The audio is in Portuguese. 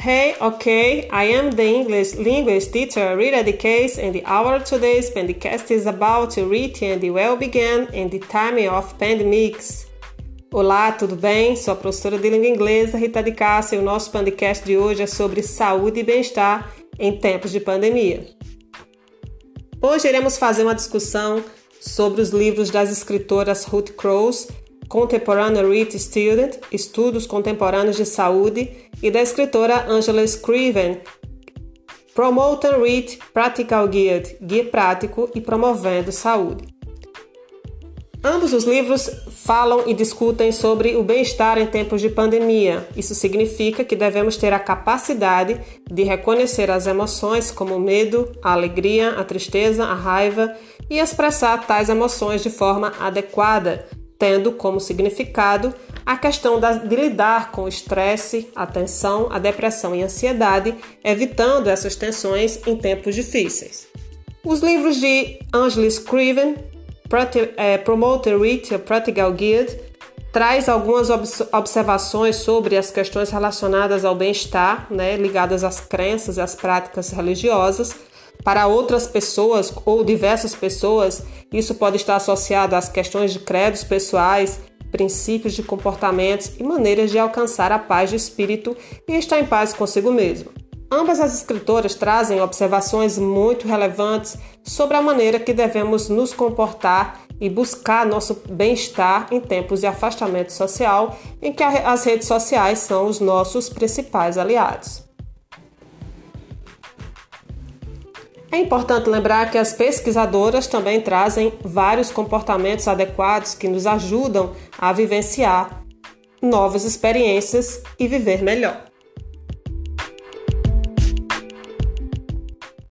Hey, okay, I am the English linguist teacher Rita the Case, and the hour today's podcast is about reading and the well began in the time of pandemics. Olá, tudo bem? Sou a professora de língua inglesa Rita de Cássia e o nosso podcast de hoje é sobre saúde e bem-estar em tempos de pandemia. Hoje iremos fazer uma discussão sobre os livros das escritoras Ruth Crouse Contemporary Student, Estudos Contemporâneos de Saúde, e da escritora Angela Scriven, Promoting Read Practical Guide, Guia Prático e Promovendo Saúde. Ambos os livros falam e discutem sobre o bem-estar em tempos de pandemia. Isso significa que devemos ter a capacidade de reconhecer as emoções como o medo, a alegria, a tristeza, a raiva e expressar tais emoções de forma adequada, tendo como significado a questão de lidar com o estresse, a tensão, a depressão e a ansiedade, evitando essas tensões em tempos difíceis. Os livros de Angela Scriven, é, Promoter Read Practical Guide, traz algumas observações sobre as questões relacionadas ao bem-estar, né, ligadas às crenças e às práticas religiosas, para outras pessoas ou diversas pessoas, isso pode estar associado às questões de credos pessoais, princípios de comportamentos e maneiras de alcançar a paz de espírito e estar em paz consigo mesmo. Ambas as escritoras trazem observações muito relevantes sobre a maneira que devemos nos comportar e buscar nosso bem-estar em tempos de afastamento social, em que as redes sociais são os nossos principais aliados. É importante lembrar que as pesquisadoras também trazem vários comportamentos adequados que nos ajudam a vivenciar novas experiências e viver melhor.